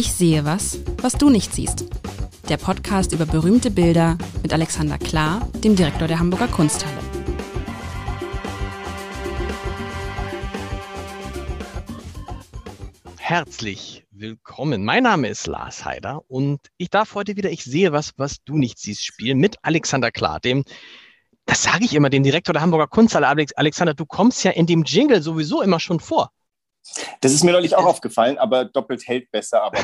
Ich sehe was, was du nicht siehst. Der Podcast über berühmte Bilder mit Alexander Klar, dem Direktor der Hamburger Kunsthalle. Herzlich willkommen. Mein Name ist Lars Heider und ich darf heute wieder Ich sehe was, was du nicht siehst spielen mit Alexander Klar, dem das sage ich immer, dem Direktor der Hamburger Kunsthalle. Alexander, du kommst ja in dem Jingle sowieso immer schon vor. Das ist mir neulich auch aufgefallen, aber doppelt hält besser. Aber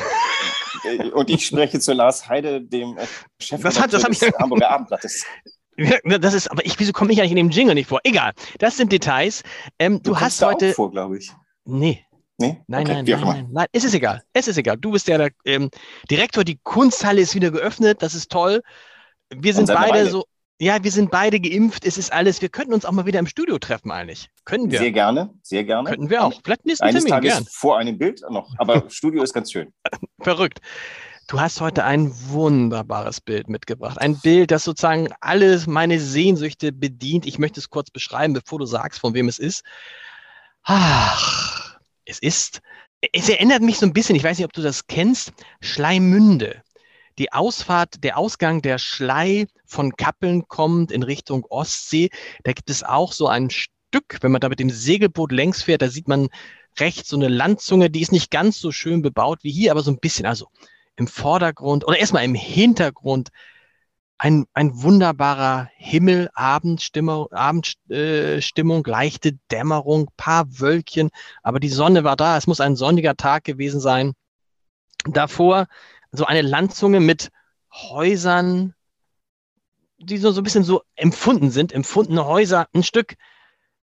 äh, und ich spreche zu Lars Heide, dem äh, Chef das hat, das des ich, Hamburger Abendblattes. Das ist, aber ich, wieso komme ich eigentlich in dem Jingle nicht vor? Egal, das sind Details. Ähm, du, du hast da heute. Auch vor, glaube ich. Nee. Nee? Nein, okay, nein, nein, nein, nein. Es ist egal. Es ist egal. Du bist ja der ähm, Direktor. Die Kunsthalle ist wieder geöffnet. Das ist toll. Wir sind beide Weile. so. Ja, wir sind beide geimpft. Es ist alles. Wir könnten uns auch mal wieder im Studio treffen, eigentlich. Können wir. Sehr gerne, sehr gerne. Könnten wir auch. Vielleicht nächsten Eines Termin, Tages gern. vor einem Bild noch. Aber Studio ist ganz schön. Verrückt. Du hast heute ein wunderbares Bild mitgebracht. Ein Bild, das sozusagen alles meine Sehnsüchte bedient. Ich möchte es kurz beschreiben, bevor du sagst, von wem es ist. Ach, es ist, es erinnert mich so ein bisschen, ich weiß nicht, ob du das kennst, Schleimünde die Ausfahrt, der Ausgang der Schlei von Kappeln kommt in Richtung Ostsee. Da gibt es auch so ein Stück, wenn man da mit dem Segelboot längs fährt, da sieht man rechts so eine Landzunge, die ist nicht ganz so schön bebaut wie hier, aber so ein bisschen. Also im Vordergrund oder erstmal im Hintergrund ein, ein wunderbarer Himmel, Abendstimmung, Abendstimmung, äh, leichte Dämmerung, paar Wölkchen, aber die Sonne war da. Es muss ein sonniger Tag gewesen sein. Davor so eine Landzunge mit Häusern, die so, so ein bisschen so empfunden sind, empfundene Häuser, ein Stück,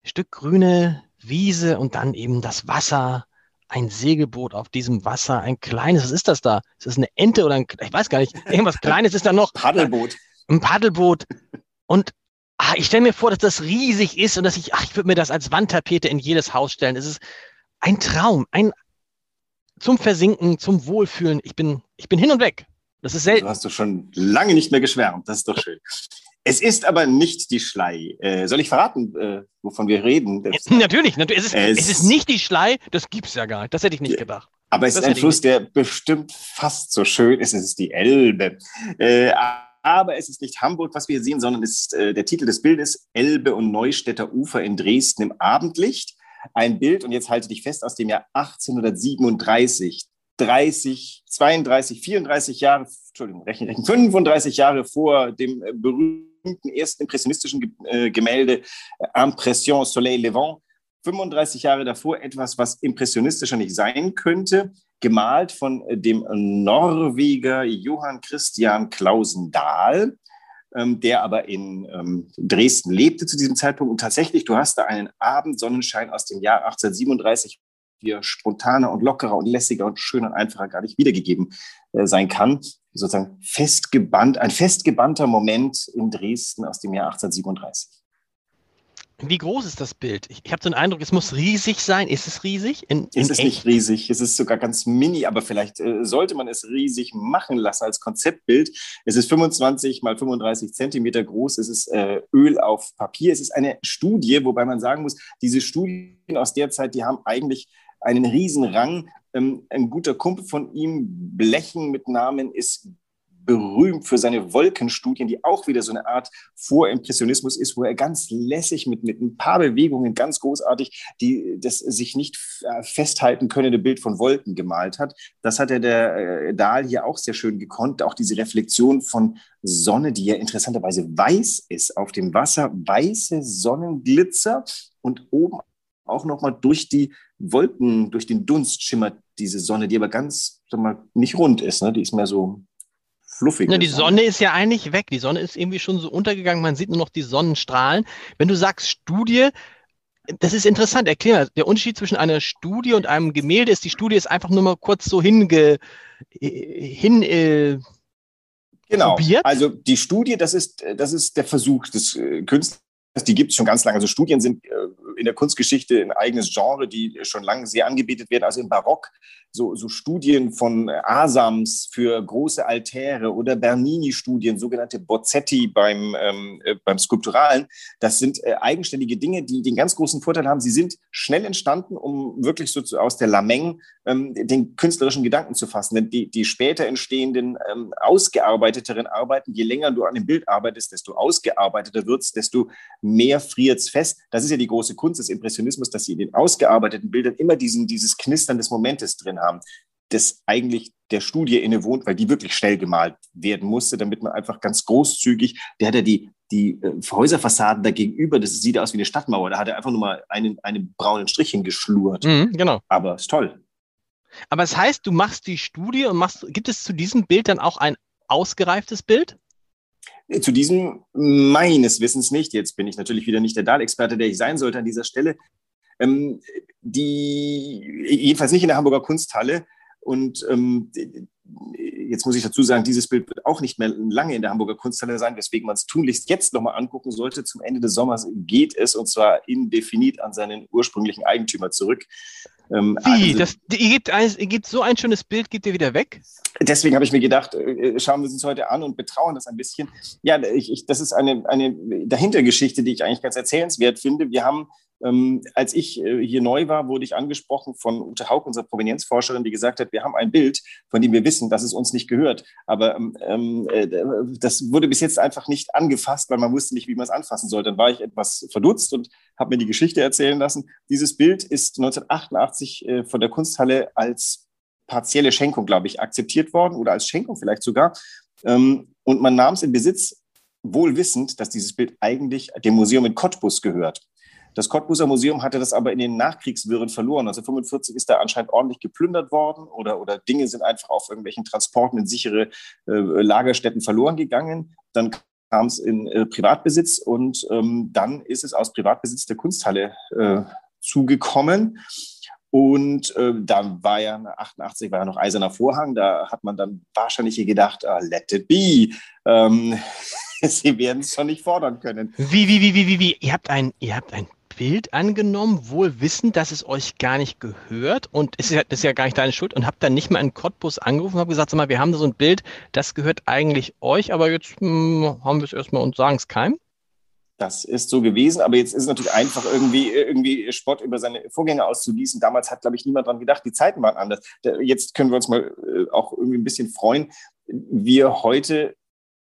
ein Stück grüne Wiese und dann eben das Wasser, ein Segelboot auf diesem Wasser, ein kleines, was ist das da? Ist das eine Ente oder ein, ich weiß gar nicht, irgendwas Kleines ist da noch. Paddelboot. Ein Paddelboot. Und ah, ich stelle mir vor, dass das riesig ist und dass ich, ach, ich würde mir das als Wandtapete in jedes Haus stellen. Es ist ein Traum, ein, zum Versinken, zum Wohlfühlen. Ich bin, ich bin hin und weg. Das ist selten. Du hast du schon lange nicht mehr geschwärmt. Das ist doch schön. Es ist aber nicht die Schlei. Äh, soll ich verraten, äh, wovon wir reden? Das, natürlich, natürlich. Es ist, es, es ist nicht die Schlei. Das gibt es ja gar nicht. Das hätte ich nicht gedacht. Aber es das ist ein Fluss, der bestimmt fast so schön ist. Es ist die Elbe. Äh, aber es ist nicht Hamburg, was wir sehen, sondern es ist äh, der Titel des Bildes Elbe und Neustädter Ufer in Dresden im Abendlicht ein Bild, und jetzt halte dich fest, aus dem Jahr 1837, 30, 32, 34 Jahre, Entschuldigung, rechnen, rechnen, 35 Jahre vor dem äh, berühmten ersten impressionistischen äh, Gemälde äh, Impression Soleil Levant, 35 Jahre davor etwas, was impressionistischer nicht sein könnte, gemalt von dem Norweger Johann Christian Clausen Dahl ähm, der aber in ähm, Dresden lebte zu diesem Zeitpunkt. Und tatsächlich, du hast da einen Abendsonnenschein aus dem Jahr 1837, der spontaner und lockerer und lässiger und schöner und einfacher gar nicht wiedergegeben äh, sein kann. Sozusagen festgebannt, ein festgebannter Moment in Dresden aus dem Jahr 1837. Wie groß ist das Bild? Ich, ich habe den Eindruck, es muss riesig sein. Ist es riesig? In, in es ist echt? nicht riesig. Es ist sogar ganz mini, aber vielleicht äh, sollte man es riesig machen lassen als Konzeptbild. Es ist 25 mal 35 Zentimeter groß. Es ist äh, Öl auf Papier. Es ist eine Studie, wobei man sagen muss, diese Studien aus der Zeit, die haben eigentlich einen riesen Rang. Ähm, ein guter Kumpel von ihm, Blechen mit Namen, ist berühmt für seine Wolkenstudien, die auch wieder so eine Art Vorimpressionismus ist, wo er ganz lässig mit, mit ein paar Bewegungen ganz großartig die, das sich nicht äh, festhalten könnende Bild von Wolken gemalt hat. Das hat er der äh, Dahl hier auch sehr schön gekonnt. Auch diese Reflexion von Sonne, die ja interessanterweise weiß ist auf dem Wasser, weiße Sonnenglitzer und oben auch nochmal durch die Wolken, durch den Dunst schimmert diese Sonne, die aber ganz, sag mal, nicht rund ist. Ne? Die ist mehr so fluffig Na, Die Sonne ist ja eigentlich weg. Die Sonne ist irgendwie schon so untergegangen. Man sieht nur noch die Sonnenstrahlen. Wenn du sagst Studie, das ist interessant. Erklär mal, der Unterschied zwischen einer Studie und einem Gemälde ist, die Studie ist einfach nur mal kurz so hinge, hin, äh, Genau. Probiert. Also die Studie, das ist, das ist der Versuch des äh, Künstlers. Die gibt es schon ganz lange. Also Studien sind äh, in der Kunstgeschichte ein eigenes Genre, die schon lange sehr angebetet werden. Also im Barock so, so Studien von Asams für große Altäre oder Bernini-Studien, sogenannte Bozzetti beim, ähm, äh, beim Skulpturalen. Das sind äh, eigenständige Dinge, die den ganz großen Vorteil haben. Sie sind schnell entstanden, um wirklich so zu, aus der Lameng ähm, den künstlerischen Gedanken zu fassen. Denn die, die später entstehenden, ähm, ausgearbeiteteren Arbeiten, je länger du an dem Bild arbeitest, desto ausgearbeiteter wird es, desto mehr friert es fest. Das ist ja die große Kunst des Impressionismus, dass sie in den ausgearbeiteten Bildern immer diesen, dieses Knistern des Momentes drin haben, das eigentlich der Studie innewohnt, weil die wirklich schnell gemalt werden musste, damit man einfach ganz großzügig, der hat ja die, die äh, Häuserfassaden da gegenüber, das sieht aus wie eine Stadtmauer, da hat er einfach nur mal einen, einen braunen Strich hingeschlurt. Mhm, genau. Aber ist toll. Aber es das heißt, du machst die Studie und machst, gibt es zu diesem Bild dann auch ein ausgereiftes Bild? Äh, zu diesem meines Wissens nicht. Jetzt bin ich natürlich wieder nicht der Dahl-Experte, der ich sein sollte an dieser Stelle. Ähm, die, jedenfalls nicht in der Hamburger Kunsthalle. Und ähm, jetzt muss ich dazu sagen, dieses Bild wird auch nicht mehr lange in der Hamburger Kunsthalle sein, weswegen man es tunlichst jetzt nochmal angucken sollte. Zum Ende des Sommers geht es und zwar indefinit an seinen ursprünglichen Eigentümer zurück. Ähm, Wie? Also, das, ihr, gebt ein, ihr gebt so ein schönes Bild, geht ihr wieder weg? Deswegen habe ich mir gedacht, äh, schauen wir uns heute an und betrauen das ein bisschen. Ja, ich, ich, das ist eine, eine Dahintergeschichte, die ich eigentlich ganz erzählenswert finde. Wir haben ähm, als ich äh, hier neu war, wurde ich angesprochen von Ute Haug, unserer Provenienzforscherin, die gesagt hat, wir haben ein Bild, von dem wir wissen, dass es uns nicht gehört. Aber ähm, ähm äh, das wurde bis jetzt einfach nicht angefasst, weil man wusste nicht, wie man es anfassen soll. Dann war ich etwas verdutzt und habe mir die Geschichte erzählen lassen. Dieses Bild ist 1988 äh, von der Kunsthalle als partielle Schenkung, glaube ich, akzeptiert worden oder als Schenkung vielleicht sogar. Ähm, und man nahm es in Besitz, wohl wissend, dass dieses Bild eigentlich dem Museum in Cottbus gehört. Das Cottbuser Museum hatte das aber in den Nachkriegswirren verloren. Also 45 ist da anscheinend ordentlich geplündert worden oder, oder Dinge sind einfach auf irgendwelchen Transporten in sichere äh, Lagerstätten verloren gegangen. Dann kam es in äh, Privatbesitz und ähm, dann ist es aus Privatbesitz der Kunsthalle äh, zugekommen. Und äh, da war ja 88 war ja noch eiserner Vorhang. Da hat man dann wahrscheinlich gedacht, ah, let it be. Ähm, Sie werden es schon nicht fordern können. Wie, wie, wie, wie, wie, wie? Ihr habt ein, ihr habt ein Bild angenommen, wohl wissend, dass es euch gar nicht gehört und es ist ja, ist ja gar nicht deine Schuld und habt dann nicht mal einen Cottbus angerufen und habt gesagt, sag mal, wir haben da so ein Bild, das gehört eigentlich euch, aber jetzt mh, hm, haben wir es erstmal und sagen es keinem. Das ist so gewesen, aber jetzt ist es natürlich einfach irgendwie, irgendwie Spott über seine Vorgänger auszugießen. Damals hat, glaube ich, niemand daran gedacht, die Zeiten waren anders. Jetzt können wir uns mal äh, auch irgendwie ein bisschen freuen. Wir heute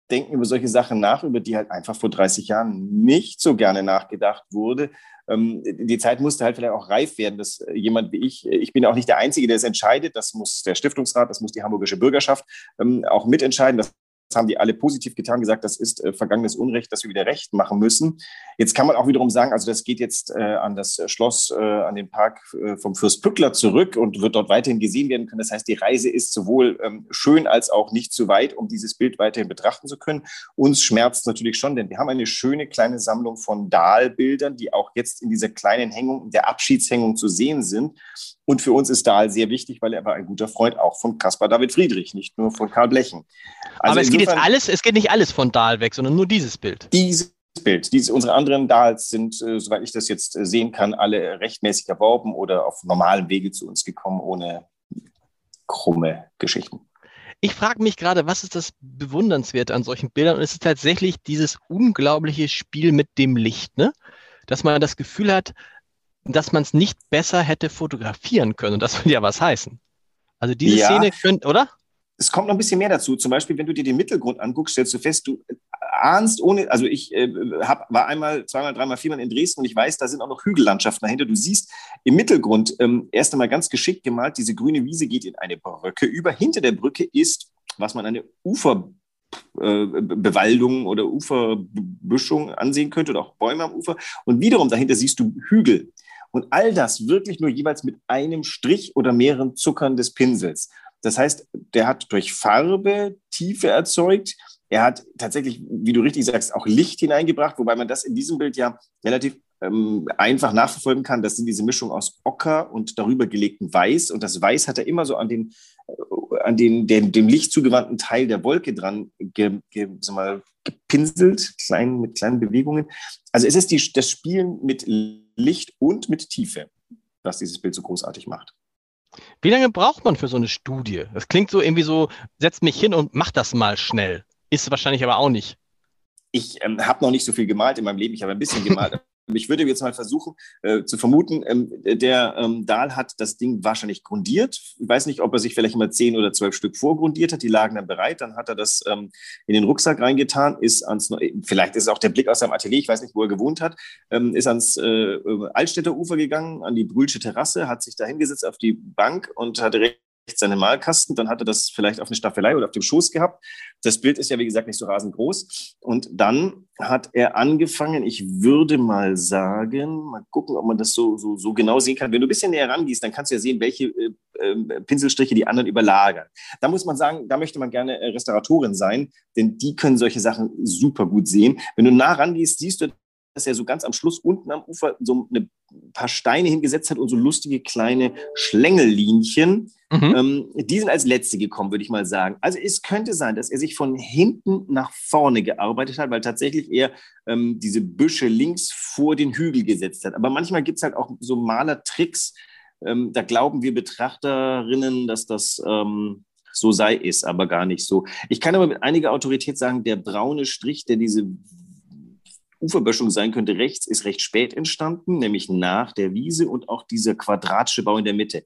denken über solche Sachen nach, über die halt einfach vor 30 Jahren nicht so gerne nachgedacht wurde. Ähm, die Zeit musste halt vielleicht auch reif werden, dass jemand wie ich, ich bin auch nicht der Einzige, der es entscheidet, das muss der Stiftungsrat, das muss die hamburgische Bürgerschaft ähm, auch mitentscheiden. Das haben die alle positiv getan, gesagt, das ist äh, vergangenes Unrecht, das wir wieder recht machen müssen. Jetzt kann man auch wiederum sagen, also das geht jetzt äh, an das Schloss, äh, an den Park äh, vom Fürst Pückler zurück und wird dort weiterhin gesehen werden können. Das heißt, die Reise ist sowohl ähm, schön als auch nicht zu weit, um dieses Bild weiterhin betrachten zu können. Uns schmerzt natürlich schon, denn wir haben eine schöne kleine Sammlung von Dahlbildern, die auch jetzt in dieser kleinen Hängung, der Abschiedshängung zu sehen sind. Und für uns ist Dahl sehr wichtig, weil er war ein guter Freund auch von Caspar David Friedrich, nicht nur von Karl Blechen. Also Aber es geht jetzt alles, es geht nicht alles von Dahl weg, sondern nur dieses Bild. Dieses Bild. Diese, unsere anderen Dahls sind, äh, soweit ich das jetzt äh, sehen kann, alle rechtmäßig erworben oder auf normalem Wege zu uns gekommen, ohne krumme Geschichten. Ich frage mich gerade, was ist das Bewundernswerte an solchen Bildern? Und es ist tatsächlich dieses unglaubliche Spiel mit dem Licht, ne? dass man das Gefühl hat, dass man es nicht besser hätte fotografieren können. Und das würde ja was heißen. Also diese ja. Szene könnte, oder? Es kommt noch ein bisschen mehr dazu. Zum Beispiel, wenn du dir den Mittelgrund anguckst, stellst du fest, du ahnst ohne, also ich äh, hab, war einmal, zweimal, dreimal, viermal in Dresden und ich weiß, da sind auch noch Hügellandschaften dahinter. Du siehst im Mittelgrund ähm, erst einmal ganz geschickt gemalt, diese grüne Wiese geht in eine Brücke über. Hinter der Brücke ist, was man eine Ufer äh, oder Uferbüschung ansehen könnte oder auch Bäume am Ufer. Und wiederum dahinter siehst du Hügel. Und all das wirklich nur jeweils mit einem Strich oder mehreren Zuckern des Pinsels. Das heißt, der hat durch Farbe Tiefe erzeugt. Er hat tatsächlich, wie du richtig sagst, auch Licht hineingebracht, wobei man das in diesem Bild ja relativ ähm, einfach nachverfolgen kann. Das sind diese Mischung aus Ocker und darüber gelegten Weiß. Und das Weiß hat er immer so an den, äh, an den, den, dem Licht zugewandten Teil der Wolke dran ge, ge, mal, gepinselt, klein, mit kleinen Bewegungen. Also es ist die, das Spielen mit Licht und mit Tiefe, was dieses Bild so großartig macht. Wie lange braucht man für so eine Studie? Das klingt so irgendwie so, setzt mich hin und mach das mal schnell. Ist wahrscheinlich aber auch nicht. Ich ähm, habe noch nicht so viel gemalt in meinem Leben. Ich habe ein bisschen gemalt. Ich würde jetzt mal versuchen äh, zu vermuten, ähm, der ähm, Dahl hat das Ding wahrscheinlich grundiert. Ich weiß nicht, ob er sich vielleicht immer zehn oder zwölf Stück vorgrundiert hat. Die lagen dann bereit. Dann hat er das ähm, in den Rucksack reingetan, ist ans, vielleicht ist es auch der Blick aus seinem Atelier, ich weiß nicht, wo er gewohnt hat, ähm, ist ans äh, Altstädter Ufer gegangen, an die Brühlsche Terrasse, hat sich da hingesetzt auf die Bank und hatte recht seinen Malkasten, dann hat er das vielleicht auf eine Staffelei oder auf dem Schoß gehabt. Das Bild ist ja, wie gesagt, nicht so rasend groß. Und dann hat er angefangen, ich würde mal sagen, mal gucken, ob man das so, so, so genau sehen kann. Wenn du ein bisschen näher rangehst, dann kannst du ja sehen, welche äh, äh, Pinselstriche die anderen überlagern. Da muss man sagen, da möchte man gerne äh, Restauratorin sein, denn die können solche Sachen super gut sehen. Wenn du nah rangehst, siehst du, dass er so ganz am Schluss unten am Ufer so ein paar Steine hingesetzt hat und so lustige kleine Schlängellinchen. Mhm. Ähm, die sind als letzte gekommen, würde ich mal sagen. Also es könnte sein, dass er sich von hinten nach vorne gearbeitet hat, weil tatsächlich er ähm, diese Büsche links vor den Hügel gesetzt hat. Aber manchmal gibt es halt auch so Malertricks. Ähm, da glauben wir Betrachterinnen, dass das ähm, so sei, ist aber gar nicht so. Ich kann aber mit einiger Autorität sagen, der braune Strich, der diese Uferböschung sein könnte rechts, ist recht spät entstanden, nämlich nach der Wiese und auch dieser quadratische Bau in der Mitte.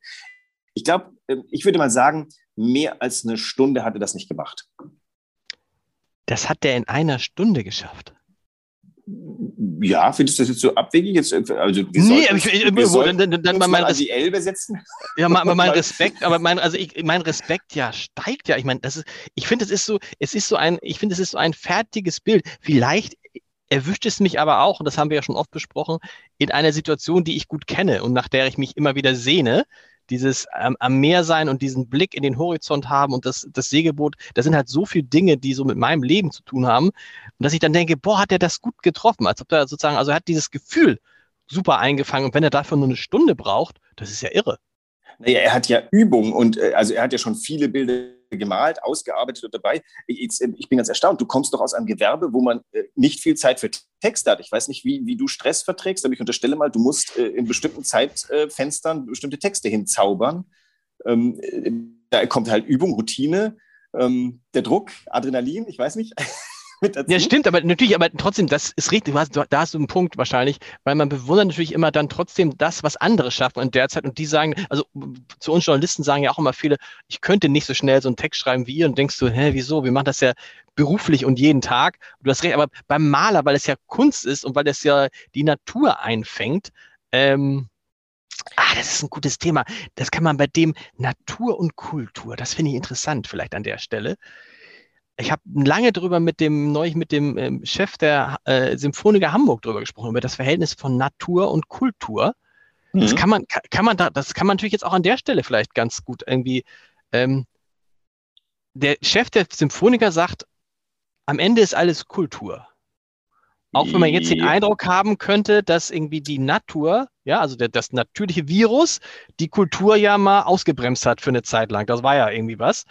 Ich glaube, ähm, ich würde mal sagen, mehr als eine Stunde hatte das nicht gemacht. Das hat der in einer Stunde geschafft. Ja, findest du das jetzt so abwegig? Jetzt, äh, also, wir nee, sollten, ich, ich, wir sollten dann, dann, dann mal die Elbe setzen. Ja, mein, mein Respekt, aber mein, also ich, mein Respekt ja steigt ja. Ich meine, das ist, ich finde, es ist so, es ist so ein, ich finde, es ist so ein fertiges Bild. Vielleicht erwischt es mich aber auch, und das haben wir ja schon oft besprochen, in einer Situation, die ich gut kenne und nach der ich mich immer wieder sehne. Dieses ähm, am Meer sein und diesen Blick in den Horizont haben und das, das Segelboot, das sind halt so viele Dinge, die so mit meinem Leben zu tun haben. Und dass ich dann denke, boah, hat er das gut getroffen, als ob er sozusagen, also er hat dieses Gefühl super eingefangen. Und wenn er dafür nur eine Stunde braucht, das ist ja irre. Naja, er hat ja Übung und äh, also er hat ja schon viele Bilder gemalt, ausgearbeitet und dabei. Ich, ich, bin ganz erstaunt. Du kommst doch aus einem Gewerbe, wo man äh, nicht viel Zeit für Text hat. Ich weiß nicht, wie, wie du Stress verträgst, aber ich unterstelle mal, du musst äh, in bestimmten Zeitfenstern bestimmte Texte hinzaubern. Ähm, da kommt halt Übung, Routine, ähm, der Druck, Adrenalin, ich weiß nicht. mit dazu. Ja, stimmt, aber natürlich, aber trotzdem, das ist richtig, hast, da hast du einen Punkt wahrscheinlich, weil man bewundert natürlich immer dann trotzdem das, was andere schaffen in der Zeit und die sagen, also zu uns Journalisten sagen ja auch immer viele, ich könnte nicht so schnell so einen Text schreiben wie ihr und denkst du, hä, wieso, wir machen das ja beruflich und jeden Tag. Du hast recht, aber beim Maler, weil es ja Kunst ist und weil es ja die Natur einfängt, ähm, Ah, das ist ein gutes Thema. Das kann man bei dem Natur und Kultur, das finde ich interessant vielleicht an der Stelle ich habe lange darüber mit dem, neulich mit dem ähm, Chef der äh, Symphoniker Hamburg darüber gesprochen, über das Verhältnis von Natur und Kultur. Mhm. Das kann man, kann man da, das kann man natürlich jetzt auch an der Stelle vielleicht ganz gut irgendwie. Ähm, der Chef der Symphoniker sagt, am Ende ist alles Kultur. Auch wenn man jetzt den Eindruck haben könnte, dass irgendwie die Natur, ja, also der, das natürliche Virus, die Kultur ja mal ausgebremst hat für eine Zeit lang. Das war ja irgendwie was.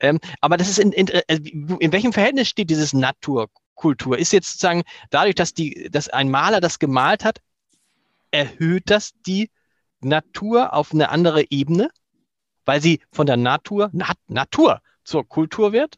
Ähm, aber das ist in, in, äh, in welchem Verhältnis steht dieses Naturkultur? Ist jetzt sozusagen dadurch, dass, die, dass ein Maler das gemalt hat, erhöht das die Natur auf eine andere Ebene, weil sie von der Natur, Nat Natur zur Kultur wird?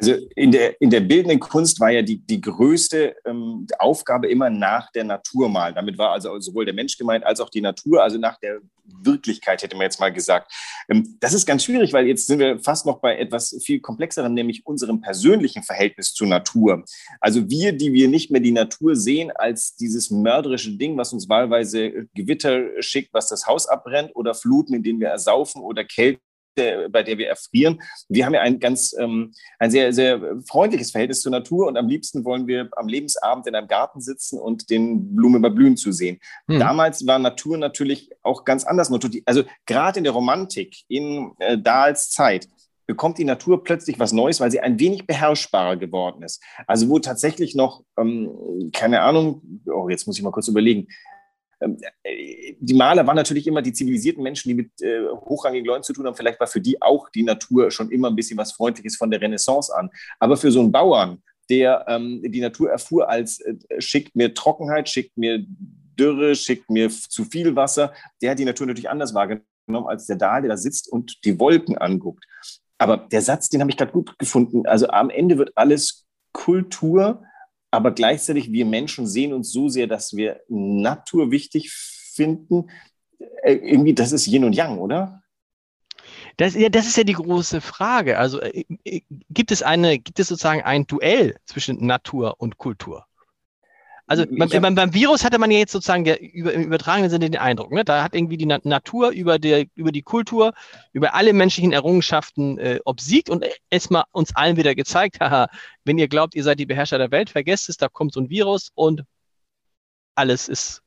Also in der, in der bildenden Kunst war ja die, die größte ähm, Aufgabe immer nach der Natur malen. Damit war also sowohl der Mensch gemeint als auch die Natur, also nach der Wirklichkeit, hätte man jetzt mal gesagt. Ähm, das ist ganz schwierig, weil jetzt sind wir fast noch bei etwas viel komplexerem, nämlich unserem persönlichen Verhältnis zur Natur. Also wir, die wir nicht mehr die Natur sehen als dieses mörderische Ding, was uns wahlweise Gewitter schickt, was das Haus abbrennt oder Fluten, in denen wir ersaufen oder Kälte der, bei der wir erfrieren. Wir haben ja ein ganz, ähm, ein sehr, sehr freundliches Verhältnis zur Natur und am liebsten wollen wir am Lebensabend in einem Garten sitzen und den Blumen bei Blühen zu sehen. Hm. Damals war Natur natürlich auch ganz anders. Also gerade in der Romantik, in äh, Dahls Zeit, bekommt die Natur plötzlich was Neues, weil sie ein wenig beherrschbarer geworden ist. Also wo tatsächlich noch, ähm, keine Ahnung, oh, jetzt muss ich mal kurz überlegen, die Maler waren natürlich immer die zivilisierten Menschen, die mit äh, hochrangigen Leuten zu tun haben. Vielleicht war für die auch die Natur schon immer ein bisschen was Freundliches von der Renaissance an. Aber für so einen Bauern, der ähm, die Natur erfuhr als äh, schickt mir Trockenheit, schickt mir Dürre, schickt mir zu viel Wasser, der hat die Natur natürlich anders wahrgenommen als der Dahl, der da sitzt und die Wolken anguckt. Aber der Satz, den habe ich gerade gut gefunden. Also am Ende wird alles Kultur, aber gleichzeitig wir Menschen sehen uns so sehr, dass wir Natur wichtig finden. Äh, irgendwie, das ist Yin und Yang, oder? Das, ja, das ist ja die große Frage. Also äh, äh, gibt es eine, gibt es sozusagen ein Duell zwischen Natur und Kultur? Also beim, beim, beim, Virus hatte man ja jetzt sozusagen der, über, im übertragenen Sinne den Eindruck, ne? da hat irgendwie die Na Natur über, der, über die Kultur, über alle menschlichen Errungenschaften äh, obsiegt und erstmal uns allen wieder gezeigt, haha, wenn ihr glaubt, ihr seid die Beherrscher der Welt, vergesst es, da kommt so ein Virus und alles ist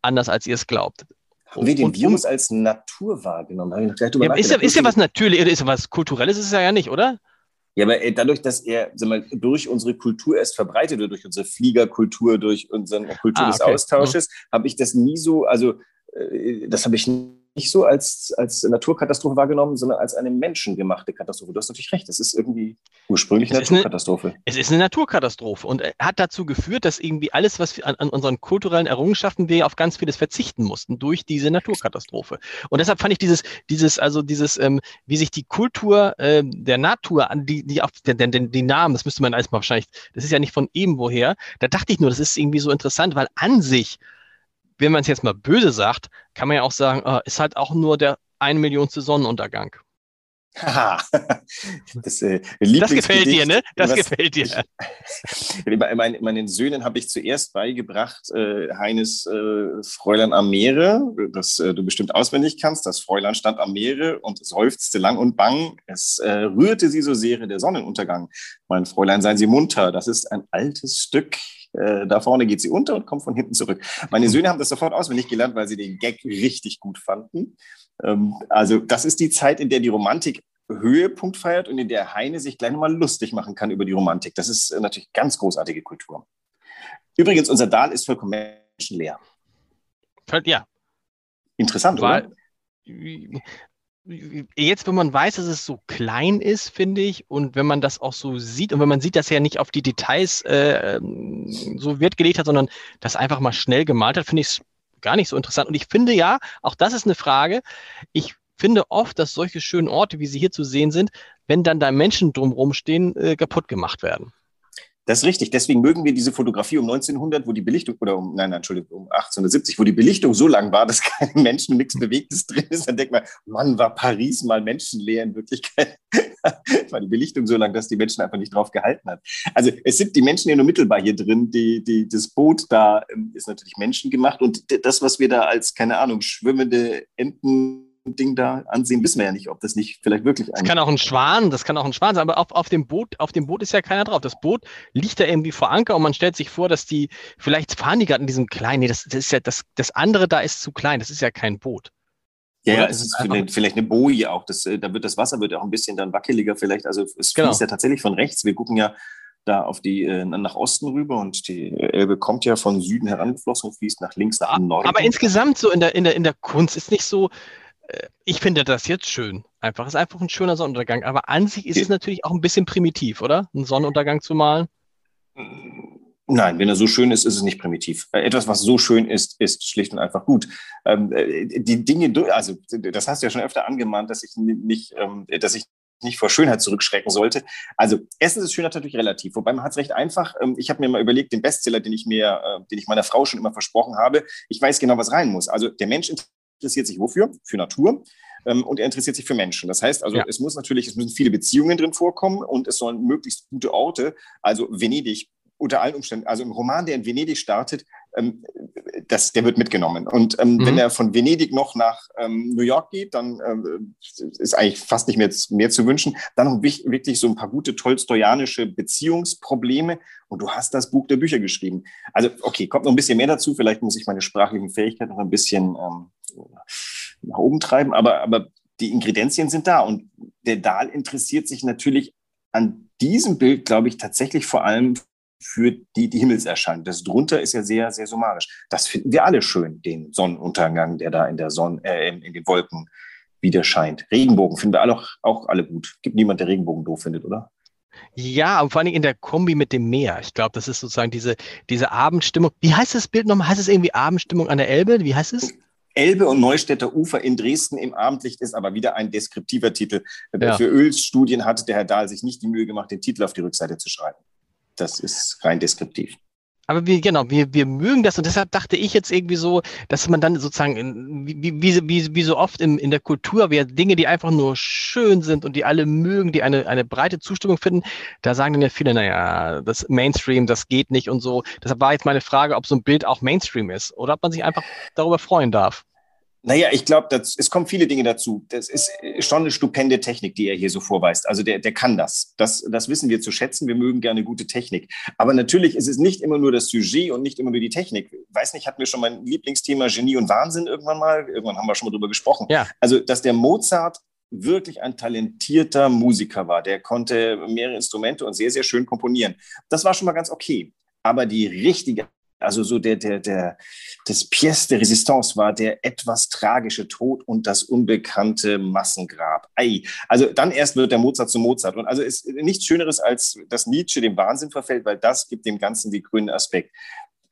anders, als ihr es glaubt. Haben wir den und, Virus als Natur wahrgenommen? Ja, ist, ja, ist ja was Natürliches, ist ja was Kulturelles, ist es ja nicht, oder? Ja, aber äh, dadurch, dass er sag mal, durch unsere Kultur erst verbreitet wird, durch unsere Fliegerkultur, durch unsere Kultur ah, okay. des Austausches, mhm. habe ich das nie so, also äh, das habe ich nicht so als, als Naturkatastrophe wahrgenommen, sondern als eine menschengemachte Katastrophe. Du hast natürlich recht, das ist irgendwie ursprünglich eine Naturkatastrophe. Eine, es ist eine Naturkatastrophe und äh, hat dazu geführt, dass irgendwie alles, was wir an, an, unseren kulturellen Errungenschaften wir auf ganz vieles verzichten mussten durch diese Naturkatastrophe. Und deshalb fand ich dieses, dieses, also dieses, ähm, wie sich die Kultur äh, der Natur an die, die auf den, den, die Namen, das müsste man alles mal wahrscheinlich, das ist ja nicht von eben woher. Da dachte ich nur, das ist irgendwie so interessant, weil an sich wenn man es jetzt mal böse sagt, kann man ja auch sagen, äh, ist halt auch nur der eine Millionste Sonnenuntergang. das, äh, das gefällt dir, ne? Das was, gefällt dir. Ich, meine, meinen Söhnen habe ich zuerst beigebracht, äh, Heines äh, Fräulein am Meere, das äh, du bestimmt auswendig kannst. Das Fräulein stand am Meere und seufzte lang und bang. Es äh, rührte sie so sehr der Sonnenuntergang. Mein Fräulein, seien Sie munter. Das ist ein altes Stück äh, da vorne geht sie unter und kommt von hinten zurück. Meine Söhne haben das sofort auswendig gelernt, weil sie den Gag richtig gut fanden. Ähm, also das ist die Zeit, in der die Romantik Höhepunkt feiert und in der Heine sich gleich nochmal lustig machen kann über die Romantik. Das ist äh, natürlich ganz großartige Kultur. Übrigens, unser Dahl ist vollkommen menschenleer. Ja. Interessant, Weil, oder? jetzt, wenn man weiß, dass es so klein ist, finde ich, und wenn man das auch so sieht und wenn man sieht, dass er nicht auf die Details äh, ähm, so Wert gelegt hat, sondern das einfach mal schnell gemalt hat, finde ich es gar nicht so interessant. Und ich finde ja, auch das ist eine Frage. Ich finde oft, dass solche schönen Orte, wie sie hier zu sehen sind, wenn dann da Menschen drumherum stehen, äh, kaputt gemacht werden. Das ist richtig. Deswegen mögen wir diese Fotografie um 1900, wo die Belichtung, oder um, nein, Entschuldigung, um 1870, wo die Belichtung so lang war, dass keine Menschen, nichts Bewegtes drin ist. Dann denkt man, Mann, war Paris mal menschenleer in Wirklichkeit. war die Belichtung so lang, dass die Menschen einfach nicht drauf gehalten hat. Also es sind die Menschen ja nur mittelbar hier drin. Die, die, das Boot da ähm, ist natürlich menschengemacht und das, was wir da als, keine Ahnung, schwimmende Enten Ding da ansehen, wissen wir ja nicht, ob das nicht vielleicht wirklich ein. Das kann auch ein Schwan, das kann auch ein Schwan sein, aber auf, auf, dem Boot, auf dem Boot ist ja keiner drauf. Das Boot liegt da irgendwie vor Anker und man stellt sich vor, dass die, vielleicht fahren die gerade in diesem kleinen, nee, das, das ist ja, das, das andere da ist zu klein, das ist ja kein Boot. Ja, ja, es ist vielleicht, vielleicht eine Boje auch. Das, äh, da wird das Wasser wird auch ein bisschen dann wackeliger vielleicht. Also es genau. fließt ja tatsächlich von rechts. Wir gucken ja da auf die äh, nach Osten rüber und die Elbe kommt ja von Süden herangeflossen und fließt nach links nach Norden. Aber insgesamt so in der, in der, in der Kunst ist nicht so, ich finde das jetzt schön. Einfach, ist einfach ein schöner Sonnenuntergang. Aber an sich ist es natürlich auch ein bisschen primitiv, oder? Einen Sonnenuntergang zu malen? Nein, wenn er so schön ist, ist es nicht primitiv. Äh, etwas, was so schön ist, ist schlicht und einfach gut. Ähm, äh, die Dinge, also das hast du ja schon öfter angemahnt, dass ich nicht, ähm, dass ich nicht vor Schönheit zurückschrecken sollte. Also Essen ist Schönheit natürlich relativ, wobei man hat es recht einfach. Ähm, ich habe mir mal überlegt, den Bestseller, den ich mir, äh, den ich meiner Frau schon immer versprochen habe, ich weiß genau, was rein muss. Also der Mensch interessiert sich wofür? Für Natur. Ähm, und er interessiert sich für Menschen. Das heißt also, ja. es muss natürlich, es müssen viele Beziehungen drin vorkommen und es sollen möglichst gute Orte, also Venedig unter allen Umständen, also im Roman, der in Venedig startet, ähm, das, der wird mitgenommen. Und ähm, mhm. wenn er von Venedig noch nach ähm, New York geht, dann ähm, ist eigentlich fast nicht mehr, mehr zu wünschen. Dann noch wirklich so ein paar gute tolstoyanische Beziehungsprobleme. Und du hast das Buch der Bücher geschrieben. Also, okay, kommt noch ein bisschen mehr dazu. Vielleicht muss ich meine sprachlichen Fähigkeiten noch ein bisschen ähm, nach oben treiben. Aber, aber die Ingredienzien sind da. Und der Dahl interessiert sich natürlich an diesem Bild, glaube ich, tatsächlich vor allem für die, die Himmelserscheinung. Das drunter ist ja sehr, sehr summarisch. Das finden wir alle schön, den Sonnenuntergang, der da in der Sonne, äh, in den Wolken wieder scheint. Regenbogen finden wir alle auch, alle gut. Gibt niemand, der Regenbogen doof findet, oder? Ja, und vor allem in der Kombi mit dem Meer. Ich glaube, das ist sozusagen diese, diese Abendstimmung. Wie heißt das Bild nochmal? Heißt es irgendwie Abendstimmung an der Elbe? Wie heißt es? Elbe und Neustädter Ufer in Dresden im Abendlicht ist aber wieder ein deskriptiver Titel. Ja. Für Ölstudien hatte der Herr Dahl sich nicht die Mühe gemacht, den Titel auf die Rückseite zu schreiben. Das ist rein deskriptiv. Aber wir, genau, wir, wir mögen das und deshalb dachte ich jetzt irgendwie so, dass man dann sozusagen, wie, wie, wie, wie so oft in, in der Kultur, wir Dinge, die einfach nur schön sind und die alle mögen, die eine, eine breite Zustimmung finden, da sagen dann ja viele, naja, das Mainstream, das geht nicht und so. Deshalb war jetzt meine Frage, ob so ein Bild auch Mainstream ist oder ob man sich einfach darüber freuen darf. Naja, ich glaube, es kommen viele Dinge dazu. Das ist schon eine stupende Technik, die er hier so vorweist. Also der, der kann das. das. Das wissen wir zu schätzen. Wir mögen gerne gute Technik. Aber natürlich ist es nicht immer nur das Sujet und nicht immer nur die Technik. Weiß nicht, hatten wir schon mein Lieblingsthema Genie und Wahnsinn irgendwann mal? Irgendwann haben wir schon mal drüber gesprochen. Ja. Also, dass der Mozart wirklich ein talentierter Musiker war. Der konnte mehrere Instrumente und sehr, sehr schön komponieren. Das war schon mal ganz okay. Aber die richtige also so der, der, der, das Pièce de Résistance war der etwas tragische Tod und das unbekannte Massengrab. Ei. Also dann erst wird der Mozart zu Mozart. Und also ist nichts Schöneres, als dass Nietzsche dem Wahnsinn verfällt, weil das gibt dem Ganzen die grünen Aspekt.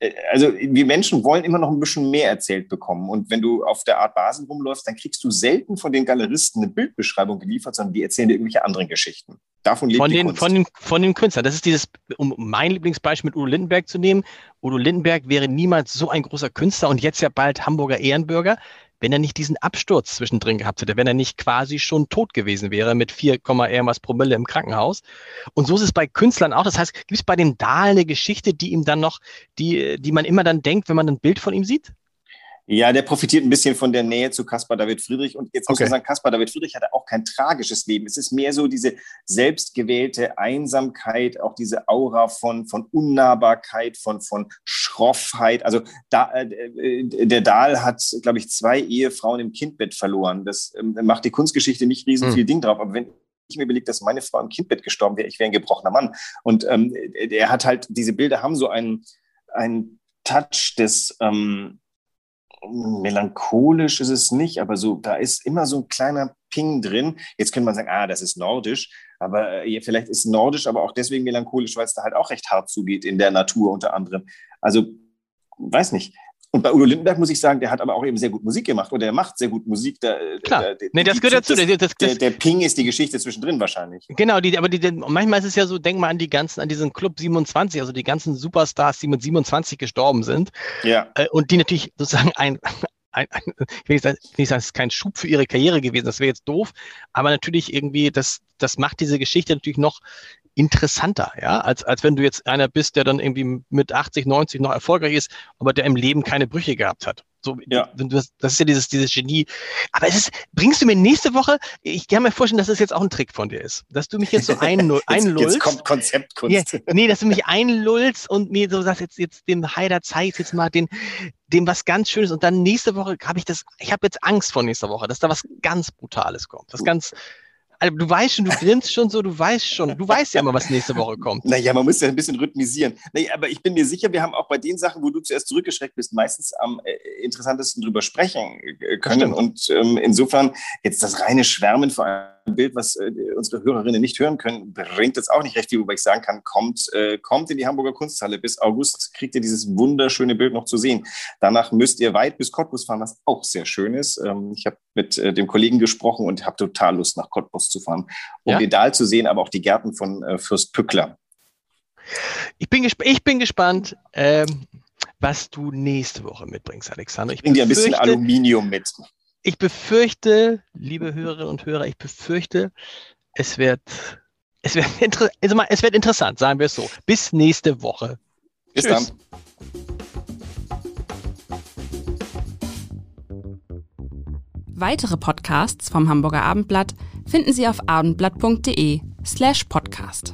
Äh, also wir Menschen wollen immer noch ein bisschen mehr erzählt bekommen. Und wenn du auf der Art Basel rumläufst, dann kriegst du selten von den Galeristen eine Bildbeschreibung geliefert, sondern die erzählen dir irgendwelche anderen Geschichten. Davon lebt von die den, Kunst. Von den, von den Künstlern. Das ist dieses, um mein Lieblingsbeispiel mit Udo Lindenberg zu nehmen. Udo Lindenberg wäre niemals so ein großer Künstler und jetzt ja bald Hamburger Ehrenbürger, wenn er nicht diesen Absturz zwischendrin gehabt hätte, wenn er nicht quasi schon tot gewesen wäre mit 4, irgendwas Promille im Krankenhaus. Und so ist es bei Künstlern auch. Das heißt, gibt es bei dem Dahl eine Geschichte, die ihm dann noch, die, die man immer dann denkt, wenn man ein Bild von ihm sieht? Ja, der profitiert ein bisschen von der Nähe zu Caspar David Friedrich. Und jetzt muss man sagen, Caspar David Friedrich hatte auch kein tragisches Leben. Es ist mehr so diese selbstgewählte Einsamkeit, auch diese Aura von, von Unnahbarkeit, von, von Schroffheit. Also da, äh, der Dahl hat, glaube ich, zwei Ehefrauen im Kindbett verloren. Das ähm, macht die Kunstgeschichte nicht riesen hm. viel hm. Ding drauf. Aber wenn ich mir überlege, dass meine Frau im Kindbett gestorben wäre, ich wäre ein gebrochener Mann. Und ähm, er hat halt, diese Bilder haben so einen, einen Touch des, ähm, melancholisch ist es nicht, aber so, da ist immer so ein kleiner Ping drin. Jetzt könnte man sagen, ah, das ist nordisch, aber äh, vielleicht ist nordisch aber auch deswegen melancholisch, weil es da halt auch recht hart zugeht in der Natur unter anderem. Also, weiß nicht. Und bei Udo Lindenberg muss ich sagen, der hat aber auch eben sehr gut Musik gemacht oder er macht sehr gut Musik. Da, Klar, der, nee, das gehört dazu. Das, das, der, der, Ping ist die Geschichte zwischendrin wahrscheinlich. Genau, die, aber die, manchmal ist es ja so, denk mal an die ganzen, an diesen Club 27, also die ganzen Superstars, die mit 27 gestorben sind. Ja. Äh, und die natürlich sozusagen ein, ein, ein, ich will nicht sagen, es ist kein Schub für ihre Karriere gewesen, das wäre jetzt doof, aber natürlich irgendwie, das, das macht diese Geschichte natürlich noch interessanter, ja, als, als wenn du jetzt einer bist, der dann irgendwie mit 80, 90 noch erfolgreich ist, aber der im Leben keine Brüche gehabt hat. So, ja. das, das ist ja dieses, dieses Genie. Aber es ist, bringst du mir nächste Woche, ich kann mir vorstellen, dass das jetzt auch ein Trick von dir ist, dass du mich jetzt so einlullst. jetzt, kommt Konzeptkunst. Ja, nee, dass du mich einlullst und mir so sagst, jetzt, jetzt dem Haider zeigst jetzt mal den, dem was ganz Schönes und dann nächste Woche habe ich das, ich habe jetzt Angst vor nächster Woche, dass da was ganz Brutales kommt, was ganz, also du weißt schon, du grinst schon so, du weißt schon, du weißt ja immer, was nächste Woche kommt. Naja, man muss ja ein bisschen rhythmisieren. Naja, aber ich bin mir sicher, wir haben auch bei den Sachen, wo du zuerst zurückgeschreckt bist, meistens am äh, interessantesten drüber sprechen äh, können. Und ähm, insofern jetzt das reine Schwärmen vor allem Bild, was äh, unsere Hörerinnen nicht hören können, bringt jetzt auch nicht recht viel, wobei ich sagen kann, kommt, äh, kommt in die Hamburger Kunsthalle. Bis August kriegt ihr dieses wunderschöne Bild noch zu sehen. Danach müsst ihr weit bis Cottbus fahren, was auch sehr schön ist. Ähm, ich habe mit äh, dem Kollegen gesprochen und habe total Lust, nach Cottbus zu fahren, um ja? den Dahl zu sehen, aber auch die Gärten von äh, Fürst Pückler. Ich bin, gesp ich bin gespannt. Ähm was du nächste Woche mitbringst, Alexander. Ich bring dir ein bisschen Aluminium mit ich befürchte, liebe Hörerinnen und Hörer, ich befürchte, es wird, es wird, also mal, es wird interessant, sagen wir es so. Bis nächste Woche. Bis Tschüss. dann. Weitere Podcasts vom Hamburger Abendblatt finden Sie auf abendblatt.de slash podcast.